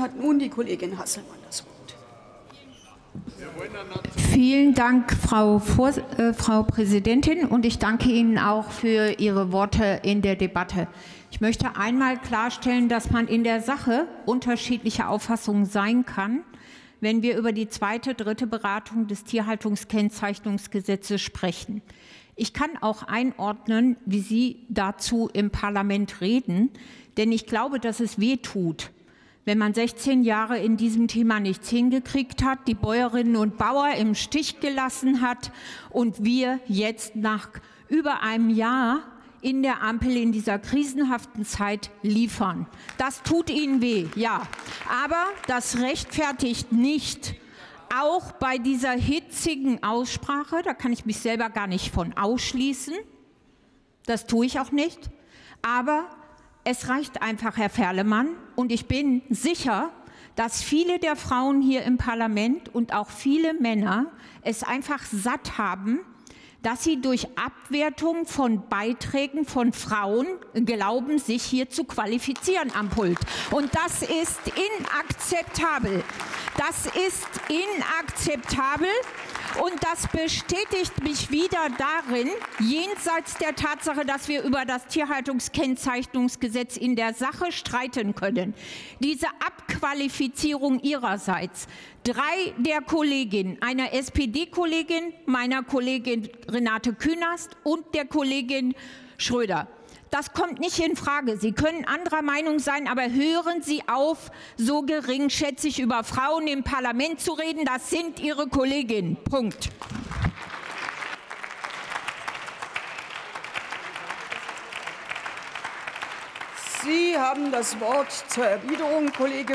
hat nun die Kollegin Hasselmann das Wort. Vielen Dank, Frau, Vor äh, Frau Präsidentin, und ich danke Ihnen auch für Ihre Worte in der Debatte. Ich möchte einmal klarstellen, dass man in der Sache unterschiedlicher Auffassungen sein kann, wenn wir über die zweite, dritte Beratung des Tierhaltungskennzeichnungsgesetzes sprechen. Ich kann auch einordnen, wie Sie dazu im Parlament reden, denn ich glaube, dass es weh tut, wenn man 16 Jahre in diesem Thema nichts hingekriegt hat, die Bäuerinnen und Bauer im Stich gelassen hat und wir jetzt nach über einem Jahr in der Ampel in dieser krisenhaften Zeit liefern. Das tut ihnen weh, ja. Aber das rechtfertigt nicht, auch bei dieser hitzigen Aussprache, da kann ich mich selber gar nicht von ausschließen, das tue ich auch nicht, aber es reicht einfach, Herr Ferlemann, und ich bin sicher, dass viele der Frauen hier im Parlament und auch viele Männer es einfach satt haben, dass sie durch Abwertung von Beiträgen von Frauen glauben, sich hier zu qualifizieren am Pult. Und das ist inakzeptabel. Das ist inakzeptabel. Und das bestätigt mich wieder darin, jenseits der Tatsache, dass wir über das Tierhaltungskennzeichnungsgesetz in der Sache streiten können. Diese Abqualifizierung ihrerseits. Drei der Kolleginnen, einer SPD-Kollegin, meiner Kollegin Renate Künast und der Kollegin Schröder. Das kommt nicht in Frage. Sie können anderer Meinung sein, aber hören Sie auf, so geringschätzig über Frauen im Parlament zu reden. Das sind Ihre Kolleginnen. Punkt. Sie haben das Wort zur Erwiderung, Kollege